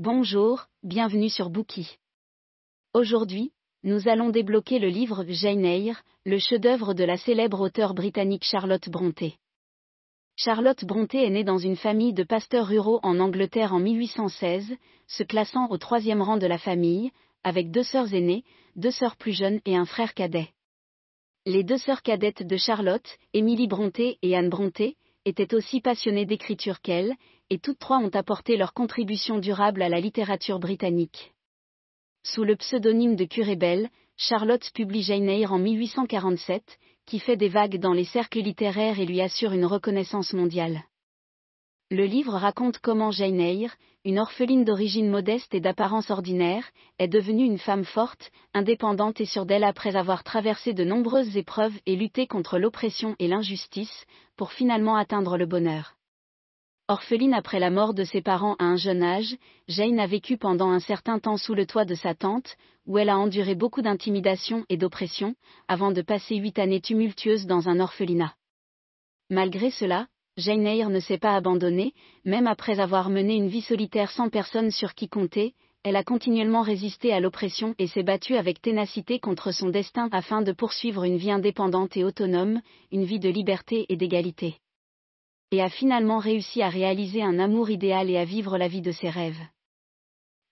Bonjour, bienvenue sur Bookie. Aujourd'hui, nous allons débloquer le livre Jane Eyre, le chef-d'œuvre de la célèbre auteure britannique Charlotte Brontë. Charlotte Brontë est née dans une famille de pasteurs ruraux en Angleterre en 1816, se classant au troisième rang de la famille, avec deux sœurs aînées, deux sœurs plus jeunes et un frère cadet. Les deux sœurs cadettes de Charlotte, Émilie Brontë et Anne Brontë, étaient aussi passionnées d'écriture qu'elle, et toutes trois ont apporté leur contribution durable à la littérature britannique. Sous le pseudonyme de Curé Bell, Charlotte publie Jane en 1847, qui fait des vagues dans les cercles littéraires et lui assure une reconnaissance mondiale. Le livre raconte comment Jane une orpheline d'origine modeste et d'apparence ordinaire, est devenue une femme forte, indépendante et sûre d'elle après avoir traversé de nombreuses épreuves et lutté contre l'oppression et l'injustice, pour finalement atteindre le bonheur. Orpheline après la mort de ses parents à un jeune âge, Jane a vécu pendant un certain temps sous le toit de sa tante, où elle a enduré beaucoup d'intimidation et d'oppression, avant de passer huit années tumultueuses dans un orphelinat. Malgré cela, Jane Eyre ne s'est pas abandonnée, même après avoir mené une vie solitaire sans personne sur qui compter, elle a continuellement résisté à l'oppression et s'est battue avec ténacité contre son destin afin de poursuivre une vie indépendante et autonome, une vie de liberté et d'égalité. Et a finalement réussi à réaliser un amour idéal et à vivre la vie de ses rêves.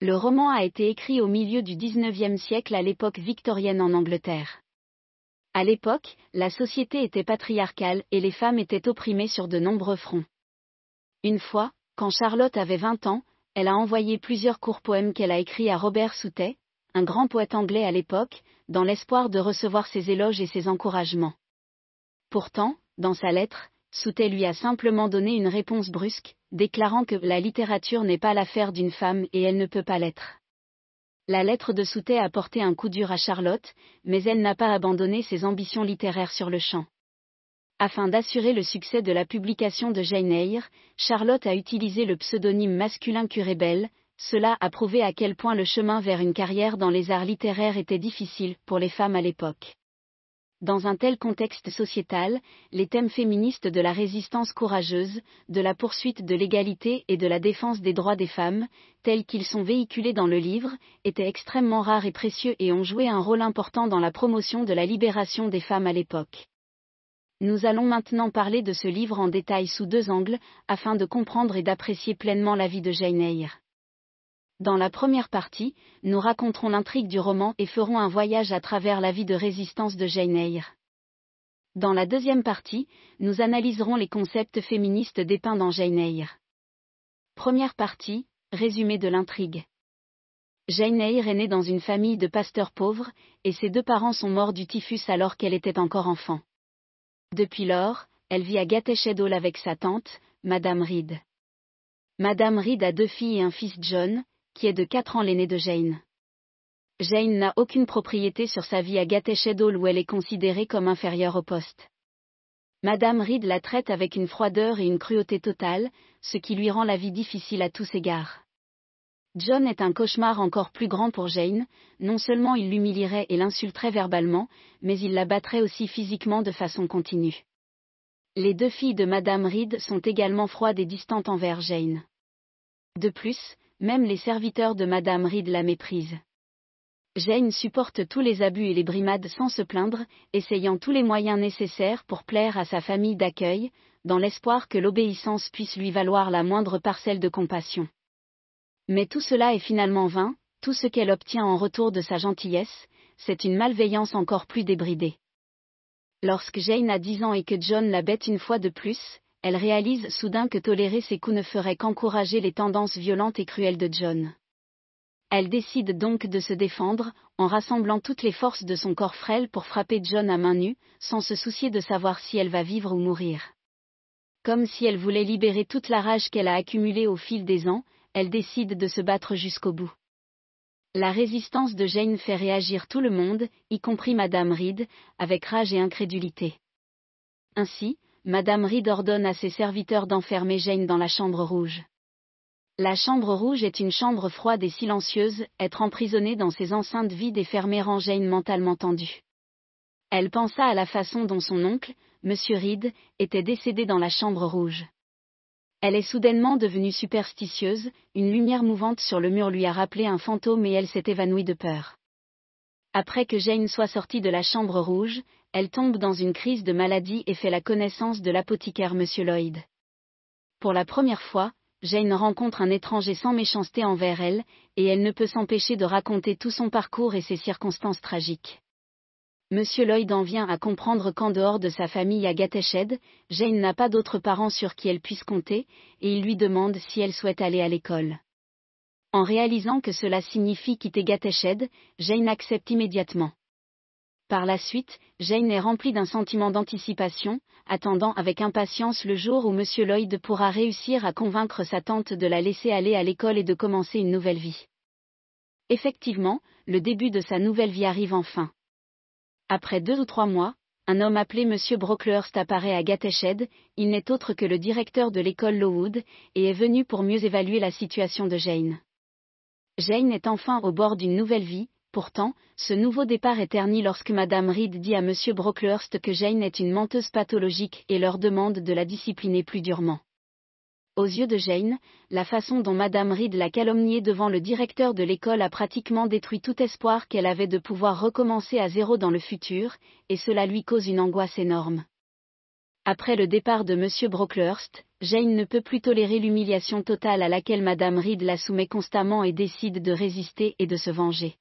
Le roman a été écrit au milieu du XIXe siècle à l'époque victorienne en Angleterre. À l'époque, la société était patriarcale et les femmes étaient opprimées sur de nombreux fronts. Une fois, quand Charlotte avait 20 ans, elle a envoyé plusieurs courts poèmes qu'elle a écrits à Robert Southey, un grand poète anglais à l'époque, dans l'espoir de recevoir ses éloges et ses encouragements. Pourtant, dans sa lettre, Southey lui a simplement donné une réponse brusque, déclarant que la littérature n'est pas l'affaire d'une femme et elle ne peut pas l'être. La lettre de Southey a porté un coup dur à Charlotte, mais elle n'a pas abandonné ses ambitions littéraires sur le champ. Afin d'assurer le succès de la publication de Jane Eyre, Charlotte a utilisé le pseudonyme masculin Curébel, cela a prouvé à quel point le chemin vers une carrière dans les arts littéraires était difficile pour les femmes à l'époque. Dans un tel contexte sociétal, les thèmes féministes de la résistance courageuse, de la poursuite de l'égalité et de la défense des droits des femmes, tels qu'ils sont véhiculés dans le livre, étaient extrêmement rares et précieux et ont joué un rôle important dans la promotion de la libération des femmes à l'époque. Nous allons maintenant parler de ce livre en détail sous deux angles, afin de comprendre et d'apprécier pleinement la vie de Jane Eyre. Dans la première partie, nous raconterons l'intrigue du roman et ferons un voyage à travers la vie de résistance de Jane Eyre. Dans la deuxième partie, nous analyserons les concepts féministes dépeints dans Jane Eyre. Première partie, résumé de l'intrigue. Jane Eyre est née dans une famille de pasteurs pauvres, et ses deux parents sont morts du typhus alors qu'elle était encore enfant. Depuis lors, elle vit à Gateshead avec sa tante, Madame Reed. Madame Reed a deux filles et un fils John, qui est de 4 ans l'aîné de Jane. Jane n'a aucune propriété sur sa vie à Gateshead où elle est considérée comme inférieure au poste. Madame Reed la traite avec une froideur et une cruauté totale, ce qui lui rend la vie difficile à tous égards. John est un cauchemar encore plus grand pour Jane, non seulement il l'humilierait et l'insulterait verbalement, mais il la battrait aussi physiquement de façon continue. Les deux filles de Madame Reed sont également froides et distantes envers Jane. De plus, même les serviteurs de Madame Reed la méprisent. Jane supporte tous les abus et les brimades sans se plaindre, essayant tous les moyens nécessaires pour plaire à sa famille d'accueil, dans l'espoir que l'obéissance puisse lui valoir la moindre parcelle de compassion. Mais tout cela est finalement vain, tout ce qu'elle obtient en retour de sa gentillesse, c'est une malveillance encore plus débridée. Lorsque Jane a dix ans et que John la bête une fois de plus, elle réalise soudain que tolérer ses coups ne ferait qu'encourager les tendances violentes et cruelles de John. Elle décide donc de se défendre, en rassemblant toutes les forces de son corps frêle pour frapper John à main nue, sans se soucier de savoir si elle va vivre ou mourir. Comme si elle voulait libérer toute la rage qu'elle a accumulée au fil des ans, elle décide de se battre jusqu'au bout. La résistance de Jane fait réagir tout le monde, y compris Madame Reed, avec rage et incrédulité. Ainsi, Madame Reed ordonne à ses serviteurs d'enfermer Jane dans la chambre rouge. La chambre rouge est une chambre froide et silencieuse, être emprisonnée dans ses enceintes vides et fermées rend Jane mentalement tendue. Elle pensa à la façon dont son oncle, M. Reed, était décédé dans la chambre rouge. Elle est soudainement devenue superstitieuse, une lumière mouvante sur le mur lui a rappelé un fantôme et elle s'est évanouie de peur. Après que Jane soit sortie de la chambre rouge, elle tombe dans une crise de maladie et fait la connaissance de l'apothicaire Monsieur Lloyd. Pour la première fois, Jane rencontre un étranger sans méchanceté envers elle, et elle ne peut s'empêcher de raconter tout son parcours et ses circonstances tragiques. Monsieur Lloyd en vient à comprendre qu'en dehors de sa famille à Gateshead, Jane n'a pas d'autres parents sur qui elle puisse compter, et il lui demande si elle souhaite aller à l'école. En réalisant que cela signifie quitter Gateshead, Jane accepte immédiatement. Par la suite, Jane est remplie d'un sentiment d'anticipation, attendant avec impatience le jour où Monsieur Lloyd pourra réussir à convaincre sa tante de la laisser aller à l'école et de commencer une nouvelle vie. Effectivement, le début de sa nouvelle vie arrive enfin. Après deux ou trois mois, un homme appelé M. Brocklehurst apparaît à Gateshead, il n'est autre que le directeur de l'école Lowood, et est venu pour mieux évaluer la situation de Jane. Jane est enfin au bord d'une nouvelle vie, pourtant, ce nouveau départ est terni lorsque Madame Reed dit à M. Brocklehurst que Jane est une menteuse pathologique et leur demande de la discipliner plus durement. Aux yeux de Jane, la façon dont Madame Reed l'a calomniée devant le directeur de l'école a pratiquement détruit tout espoir qu'elle avait de pouvoir recommencer à zéro dans le futur, et cela lui cause une angoisse énorme. Après le départ de M. Brocklehurst, Jane ne peut plus tolérer l'humiliation totale à laquelle Madame Reed la soumet constamment et décide de résister et de se venger.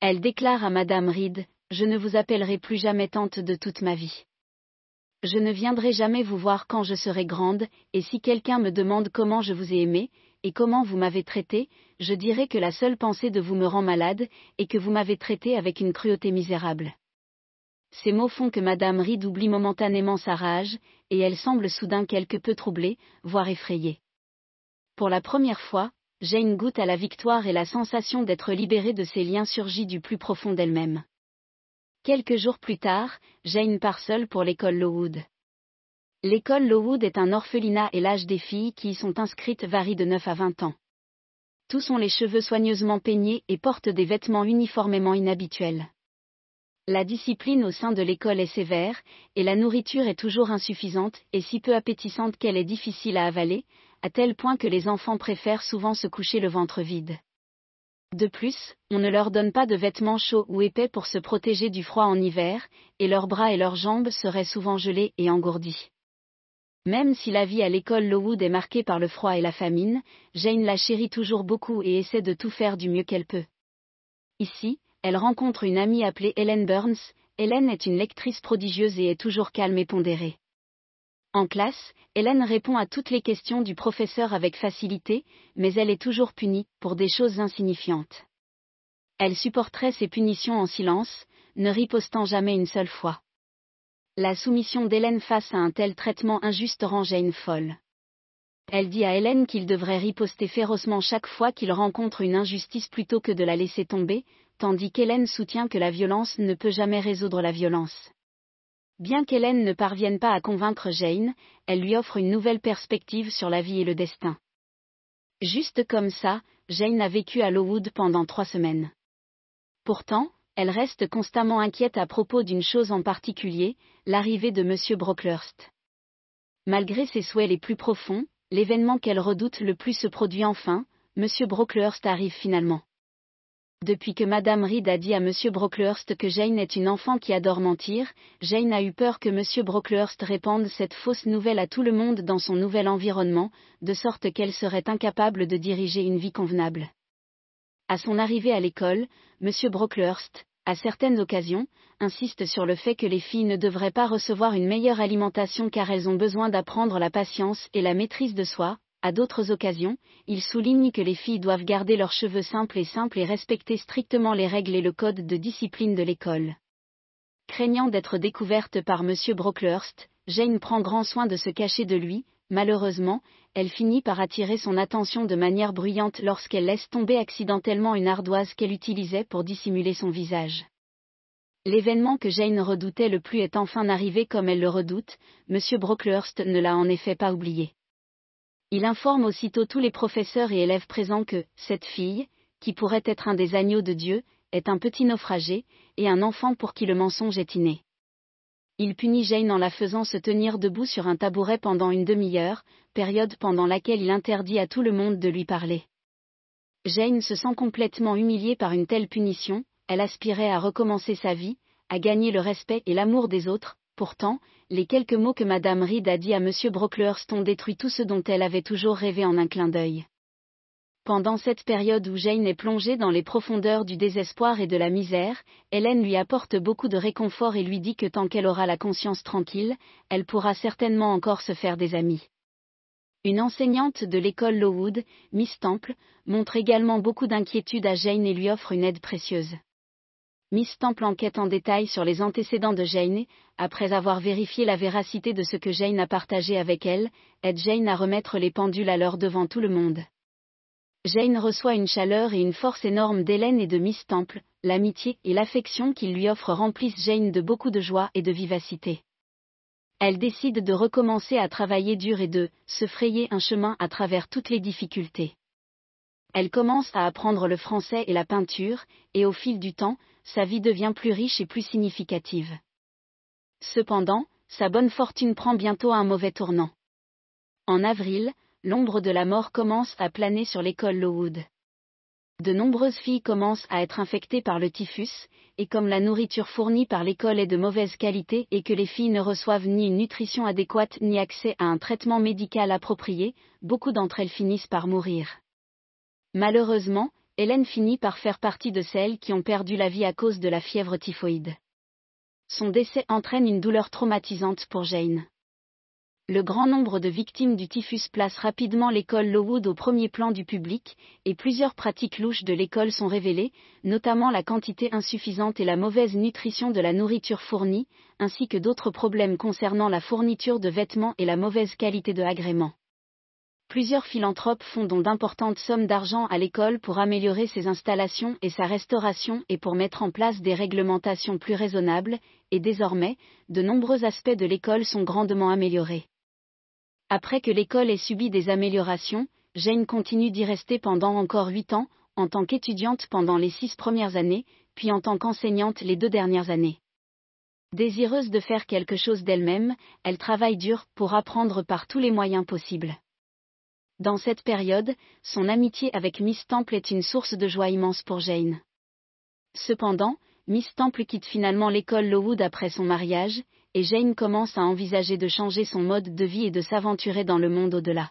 Elle déclare à Madame Reed, Je ne vous appellerai plus jamais tante de toute ma vie. Je ne viendrai jamais vous voir quand je serai grande, et si quelqu'un me demande comment je vous ai aimé, et comment vous m'avez traité, je dirai que la seule pensée de vous me rend malade, et que vous m'avez traité avec une cruauté misérable. Ces mots font que Madame Reed oublie momentanément sa rage, et elle semble soudain quelque peu troublée, voire effrayée. Pour la première fois, Jane goûte à la victoire et la sensation d'être libérée de ses liens surgit du plus profond d'elle-même. Quelques jours plus tard, Jane part seule pour l'école Lowood. L'école Lowood est un orphelinat et l'âge des filles qui y sont inscrites varie de 9 à 20 ans. Tous ont les cheveux soigneusement peignés et portent des vêtements uniformément inhabituels. La discipline au sein de l'école est sévère, et la nourriture est toujours insuffisante et si peu appétissante qu'elle est difficile à avaler, à tel point que les enfants préfèrent souvent se coucher le ventre vide. De plus, on ne leur donne pas de vêtements chauds ou épais pour se protéger du froid en hiver, et leurs bras et leurs jambes seraient souvent gelés et engourdis. Même si la vie à l'école Lowood est marquée par le froid et la famine, Jane la chérit toujours beaucoup et essaie de tout faire du mieux qu'elle peut. Ici, elle rencontre une amie appelée Helen Burns. Helen est une lectrice prodigieuse et est toujours calme et pondérée. En classe, Hélène répond à toutes les questions du professeur avec facilité, mais elle est toujours punie, pour des choses insignifiantes. Elle supporterait ces punitions en silence, ne ripostant jamais une seule fois. La soumission d'Hélène face à un tel traitement injuste rend Jane folle. Elle dit à Hélène qu'il devrait riposter férocement chaque fois qu'il rencontre une injustice plutôt que de la laisser tomber, tandis qu'Hélène soutient que la violence ne peut jamais résoudre la violence. Bien qu'Hélène ne parvienne pas à convaincre Jane, elle lui offre une nouvelle perspective sur la vie et le destin. Juste comme ça, Jane a vécu à Lowood pendant trois semaines. Pourtant, elle reste constamment inquiète à propos d'une chose en particulier, l'arrivée de M. Brocklehurst. Malgré ses souhaits les plus profonds, l'événement qu'elle redoute le plus se produit enfin, M. Brocklehurst arrive finalement. Depuis que Madame Reed a dit à M. Brocklehurst que Jane est une enfant qui adore mentir, Jane a eu peur que M. Brocklehurst répande cette fausse nouvelle à tout le monde dans son nouvel environnement, de sorte qu'elle serait incapable de diriger une vie convenable. À son arrivée à l'école, M. Brocklehurst, à certaines occasions, insiste sur le fait que les filles ne devraient pas recevoir une meilleure alimentation car elles ont besoin d'apprendre la patience et la maîtrise de soi, à d'autres occasions, il souligne que les filles doivent garder leurs cheveux simples et simples et respecter strictement les règles et le code de discipline de l'école. Craignant d'être découverte par M. Brocklehurst, Jane prend grand soin de se cacher de lui, malheureusement, elle finit par attirer son attention de manière bruyante lorsqu'elle laisse tomber accidentellement une ardoise qu'elle utilisait pour dissimuler son visage. L'événement que Jane redoutait le plus est enfin arrivé comme elle le redoute, M. Brocklehurst ne l'a en effet pas oublié. Il informe aussitôt tous les professeurs et élèves présents que, cette fille, qui pourrait être un des agneaux de Dieu, est un petit naufragé, et un enfant pour qui le mensonge est inné. Il punit Jane en la faisant se tenir debout sur un tabouret pendant une demi-heure, période pendant laquelle il interdit à tout le monde de lui parler. Jane se sent complètement humiliée par une telle punition, elle aspirait à recommencer sa vie, à gagner le respect et l'amour des autres, pourtant, les quelques mots que Madame Reed a dit à M. Brocklehurst ont détruit tout ce dont elle avait toujours rêvé en un clin d'œil. Pendant cette période où Jane est plongée dans les profondeurs du désespoir et de la misère, Hélène lui apporte beaucoup de réconfort et lui dit que tant qu'elle aura la conscience tranquille, elle pourra certainement encore se faire des amis. Une enseignante de l'école Lowood, Miss Temple, montre également beaucoup d'inquiétude à Jane et lui offre une aide précieuse. Miss Temple enquête en détail sur les antécédents de Jane, après avoir vérifié la véracité de ce que Jane a partagé avec elle, aide Jane à remettre les pendules à l'heure devant tout le monde. Jane reçoit une chaleur et une force énorme d'Hélène et de Miss Temple, l'amitié et l'affection qu'ils lui offrent remplissent Jane de beaucoup de joie et de vivacité. Elle décide de recommencer à travailler dur et de se frayer un chemin à travers toutes les difficultés. Elle commence à apprendre le français et la peinture, et au fil du temps, sa vie devient plus riche et plus significative. Cependant, sa bonne fortune prend bientôt un mauvais tournant. En avril, l'ombre de la mort commence à planer sur l'école Lowood. De nombreuses filles commencent à être infectées par le typhus, et comme la nourriture fournie par l'école est de mauvaise qualité et que les filles ne reçoivent ni une nutrition adéquate ni accès à un traitement médical approprié, beaucoup d'entre elles finissent par mourir. Malheureusement, Hélène finit par faire partie de celles qui ont perdu la vie à cause de la fièvre typhoïde. Son décès entraîne une douleur traumatisante pour Jane. Le grand nombre de victimes du typhus place rapidement l'école Lowood au premier plan du public, et plusieurs pratiques louches de l'école sont révélées, notamment la quantité insuffisante et la mauvaise nutrition de la nourriture fournie, ainsi que d'autres problèmes concernant la fourniture de vêtements et la mauvaise qualité de agrément. Plusieurs philanthropes font don d'importantes sommes d'argent à l'école pour améliorer ses installations et sa restauration et pour mettre en place des réglementations plus raisonnables, et désormais, de nombreux aspects de l'école sont grandement améliorés. Après que l'école ait subi des améliorations, Jane continue d'y rester pendant encore huit ans, en tant qu'étudiante pendant les six premières années, puis en tant qu'enseignante les deux dernières années. Désireuse de faire quelque chose d'elle-même, elle travaille dur pour apprendre par tous les moyens possibles. Dans cette période, son amitié avec Miss Temple est une source de joie immense pour Jane. Cependant, Miss Temple quitte finalement l'école Lowood après son mariage, et Jane commence à envisager de changer son mode de vie et de s'aventurer dans le monde au-delà.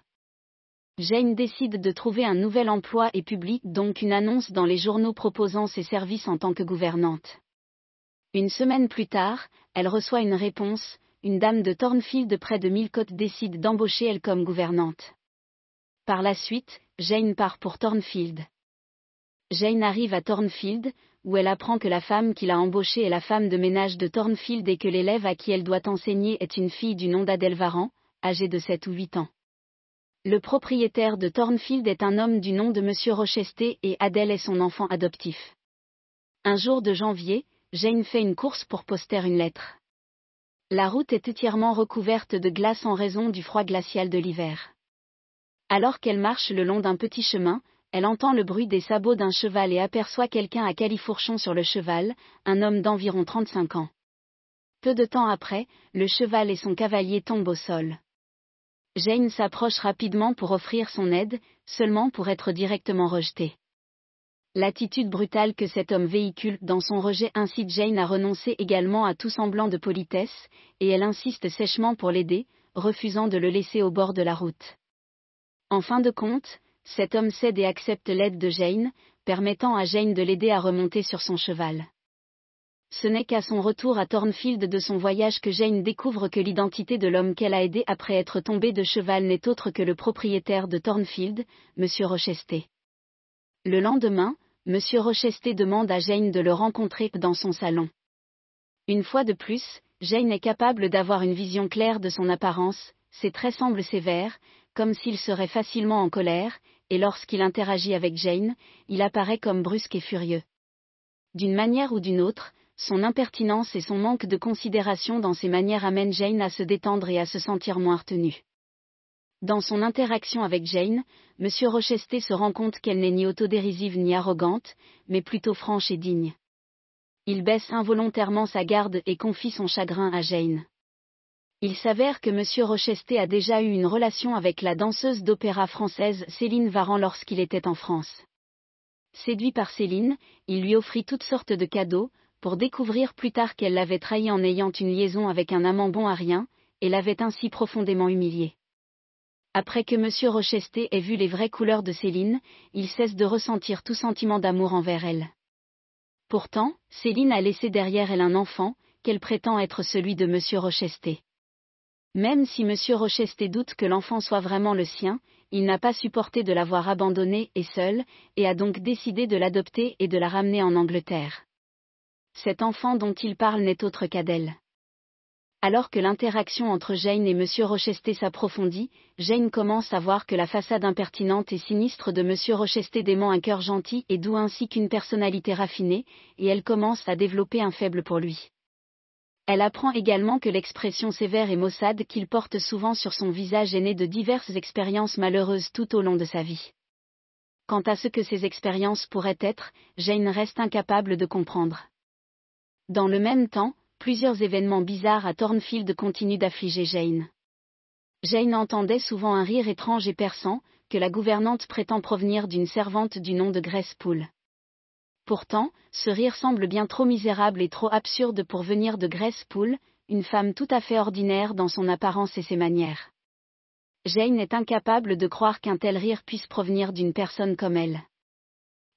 Jane décide de trouver un nouvel emploi et publie donc une annonce dans les journaux proposant ses services en tant que gouvernante. Une semaine plus tard, elle reçoit une réponse, une dame de Thornfield près de Millcote décide d'embaucher elle comme gouvernante. Par la suite, Jane part pour Thornfield. Jane arrive à Thornfield, où elle apprend que la femme qui l'a embauchée est la femme de ménage de Thornfield et que l'élève à qui elle doit enseigner est une fille du nom d'Adèle Varan, âgée de 7 ou 8 ans. Le propriétaire de Thornfield est un homme du nom de Monsieur Rochester et Adèle est son enfant adoptif. Un jour de janvier, Jane fait une course pour poster une lettre. La route est entièrement recouverte de glace en raison du froid glacial de l'hiver. Alors qu'elle marche le long d'un petit chemin, elle entend le bruit des sabots d'un cheval et aperçoit quelqu'un à califourchon sur le cheval, un homme d'environ 35 ans. Peu de temps après, le cheval et son cavalier tombent au sol. Jane s'approche rapidement pour offrir son aide, seulement pour être directement rejetée. L'attitude brutale que cet homme véhicule dans son rejet incite Jane à renoncer également à tout semblant de politesse, et elle insiste sèchement pour l'aider, refusant de le laisser au bord de la route. En fin de compte, cet homme cède et accepte l'aide de Jane, permettant à Jane de l'aider à remonter sur son cheval. Ce n'est qu'à son retour à Thornfield de son voyage que Jane découvre que l'identité de l'homme qu'elle a aidé après être tombé de cheval n'est autre que le propriétaire de Thornfield, M. Rochester. Le lendemain, M. Rochester demande à Jane de le rencontrer dans son salon. Une fois de plus, Jane est capable d'avoir une vision claire de son apparence, ses traits semblent sévères, comme s'il serait facilement en colère, et lorsqu'il interagit avec Jane, il apparaît comme brusque et furieux. D'une manière ou d'une autre, son impertinence et son manque de considération dans ses manières amènent Jane à se détendre et à se sentir moins retenue. Dans son interaction avec Jane, M. Rochester se rend compte qu'elle n'est ni autodérisive ni arrogante, mais plutôt franche et digne. Il baisse involontairement sa garde et confie son chagrin à Jane. Il s'avère que M. Rochester a déjà eu une relation avec la danseuse d'opéra française Céline Varan lorsqu'il était en France. Séduit par Céline, il lui offrit toutes sortes de cadeaux, pour découvrir plus tard qu'elle l'avait trahi en ayant une liaison avec un amant bon à rien, et l'avait ainsi profondément humilié. Après que M. Rochester ait vu les vraies couleurs de Céline, il cesse de ressentir tout sentiment d'amour envers elle. Pourtant, Céline a laissé derrière elle un enfant, qu'elle prétend être celui de M. Rochester. Même si M. Rochester doute que l'enfant soit vraiment le sien, il n'a pas supporté de l'avoir abandonné et seul, et a donc décidé de l'adopter et de la ramener en Angleterre. Cet enfant dont il parle n'est autre qu'Adèle. Alors que l'interaction entre Jane et M. Rochester s'approfondit, Jane commence à voir que la façade impertinente et sinistre de M. Rochester dément un cœur gentil et doux ainsi qu'une personnalité raffinée, et elle commence à développer un faible pour lui. Elle apprend également que l'expression sévère et maussade qu'il porte souvent sur son visage est née de diverses expériences malheureuses tout au long de sa vie. Quant à ce que ces expériences pourraient être, Jane reste incapable de comprendre. Dans le même temps, plusieurs événements bizarres à Thornfield continuent d'affliger Jane. Jane entendait souvent un rire étrange et perçant, que la gouvernante prétend provenir d'une servante du nom de Grace Poole. Pourtant, ce rire semble bien trop misérable et trop absurde pour venir de Grace Poole, une femme tout à fait ordinaire dans son apparence et ses manières. Jane est incapable de croire qu'un tel rire puisse provenir d'une personne comme elle.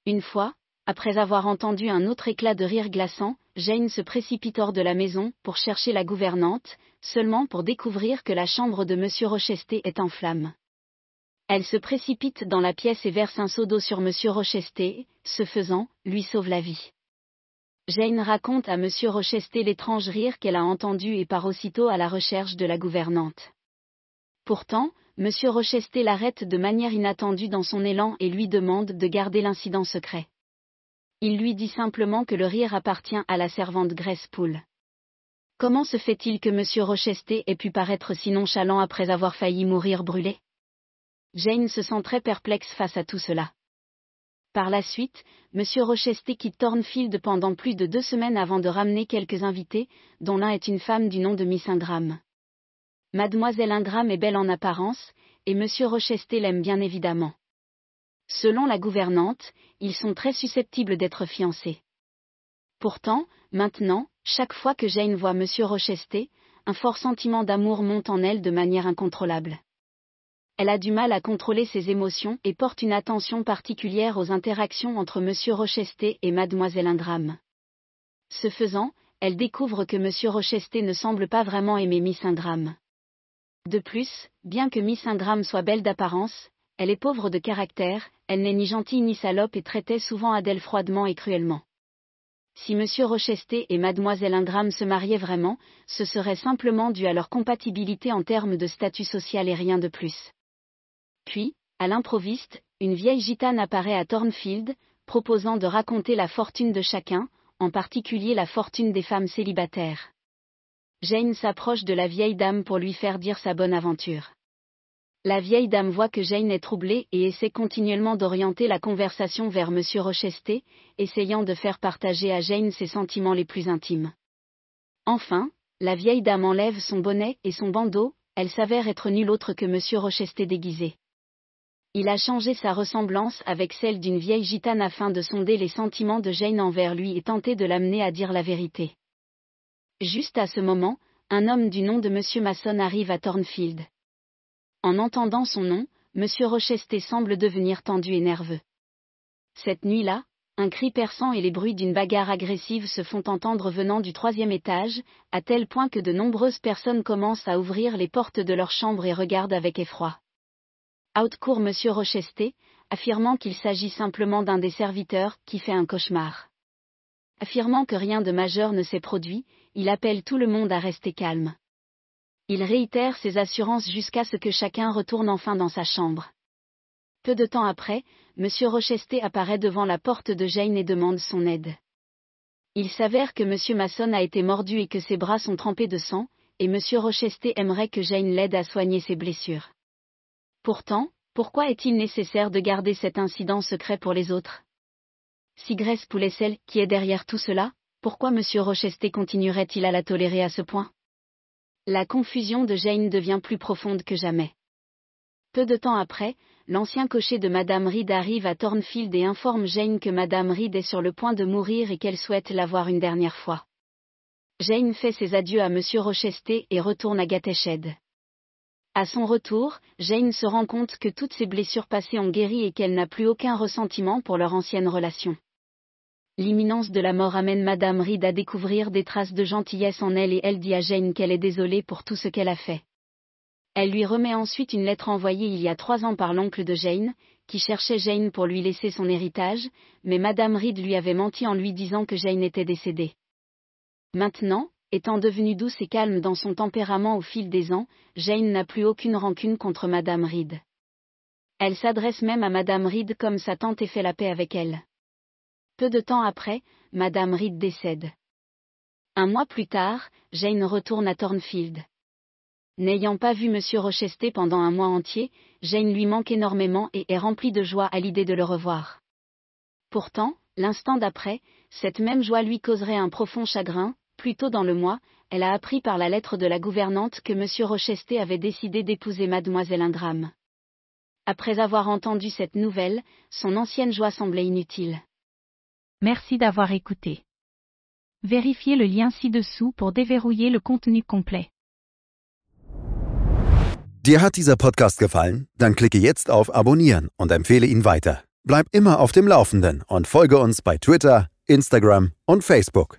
Une fois, après avoir entendu un autre éclat de rire glaçant, Jane se précipite hors de la maison pour chercher la gouvernante, seulement pour découvrir que la chambre de M. Rochester est en flammes. Elle se précipite dans la pièce et verse un seau d'eau sur M. Rochester, ce faisant, lui sauve la vie. Jane raconte à M. Rochester l'étrange rire qu'elle a entendu et part aussitôt à la recherche de la gouvernante. Pourtant, M. Rochester l'arrête de manière inattendue dans son élan et lui demande de garder l'incident secret. Il lui dit simplement que le rire appartient à la servante Grace Poole. Comment se fait-il que M. Rochester ait pu paraître si nonchalant après avoir failli mourir brûlé? Jane se sent très perplexe face à tout cela. Par la suite, M. Rochester quitte Thornfield pendant plus de deux semaines avant de ramener quelques invités, dont l'un est une femme du nom de Miss Ingram. Mademoiselle Ingram est belle en apparence, et M. Rochester l'aime bien évidemment. Selon la gouvernante, ils sont très susceptibles d'être fiancés. Pourtant, maintenant, chaque fois que Jane voit M. Rochester, un fort sentiment d'amour monte en elle de manière incontrôlable elle a du mal à contrôler ses émotions et porte une attention particulière aux interactions entre M. Rochester et Mademoiselle Ingram. Ce faisant, elle découvre que M. Rochester ne semble pas vraiment aimer Miss Ingram. De plus, bien que Miss Ingram soit belle d'apparence, elle est pauvre de caractère, elle n'est ni gentille ni salope et traitait souvent Adèle froidement et cruellement. Si M. Rochester et Mademoiselle Ingram se mariaient vraiment, ce serait simplement dû à leur compatibilité en termes de statut social et rien de plus. Puis, à l'improviste, une vieille gitane apparaît à Thornfield, proposant de raconter la fortune de chacun, en particulier la fortune des femmes célibataires. Jane s'approche de la vieille dame pour lui faire dire sa bonne aventure. La vieille dame voit que Jane est troublée et essaie continuellement d'orienter la conversation vers M. Rochester, essayant de faire partager à Jane ses sentiments les plus intimes. Enfin, la vieille dame enlève son bonnet et son bandeau, elle s'avère être nulle autre que M. Rochester déguisé il a changé sa ressemblance avec celle d'une vieille gitane afin de sonder les sentiments de Jane envers lui et tenter de l'amener à dire la vérité. Juste à ce moment, un homme du nom de M. Mason arrive à Thornfield. En entendant son nom, M. Rochester semble devenir tendu et nerveux. Cette nuit-là, un cri perçant et les bruits d'une bagarre agressive se font entendre venant du troisième étage, à tel point que de nombreuses personnes commencent à ouvrir les portes de leur chambre et regardent avec effroi. Outcourt M. Rochester, affirmant qu'il s'agit simplement d'un des serviteurs qui fait un cauchemar. Affirmant que rien de majeur ne s'est produit, il appelle tout le monde à rester calme. Il réitère ses assurances jusqu'à ce que chacun retourne enfin dans sa chambre. Peu de temps après, M. Rochester apparaît devant la porte de Jane et demande son aide. Il s'avère que M. Mason a été mordu et que ses bras sont trempés de sang, et M. Rochester aimerait que Jane l'aide à soigner ses blessures. Pourtant, pourquoi est-il nécessaire de garder cet incident secret pour les autres? Si Grace Poule est celle qui est derrière tout cela, Pourquoi M. Rochester continuerait-il à la tolérer à ce point? La confusion de Jane devient plus profonde que jamais. Peu de temps après, l'ancien cocher de Madame Reed arrive à Thornfield et informe Jane que Madame Reed est sur le point de mourir et qu'elle souhaite la voir une dernière fois. Jane fait ses adieux à M. Rochester et retourne à Gateshead. À son retour, Jane se rend compte que toutes ses blessures passées ont guéri et qu'elle n'a plus aucun ressentiment pour leur ancienne relation. L'imminence de la mort amène Madame Reed à découvrir des traces de gentillesse en elle et elle dit à Jane qu'elle est désolée pour tout ce qu'elle a fait. Elle lui remet ensuite une lettre envoyée il y a trois ans par l'oncle de Jane, qui cherchait Jane pour lui laisser son héritage, mais Madame Reed lui avait menti en lui disant que Jane était décédée. Maintenant, étant devenue douce et calme dans son tempérament au fil des ans, Jane n'a plus aucune rancune contre Madame Reed. Elle s'adresse même à Madame Reed comme sa tante et fait la paix avec elle. Peu de temps après, Madame Reed décède. Un mois plus tard, Jane retourne à Thornfield. N'ayant pas vu M. Rochester pendant un mois entier, Jane lui manque énormément et est remplie de joie à l'idée de le revoir. Pourtant, l'instant d'après, cette même joie lui causerait un profond chagrin, plus tôt dans le mois, elle a appris par la lettre de la gouvernante que M. Rochester avait décidé d'épouser mademoiselle Ingram. Après avoir entendu cette nouvelle, son ancienne joie semblait inutile. Merci d'avoir écouté. Vérifiez le lien ci-dessous pour déverrouiller le contenu complet. Dir hat dieser Podcast gefallen? Dann klicke jetzt auf Abonnieren und empfehle ihn weiter. Bleib immer auf dem Laufenden und folge uns bei Twitter, Instagram und Facebook.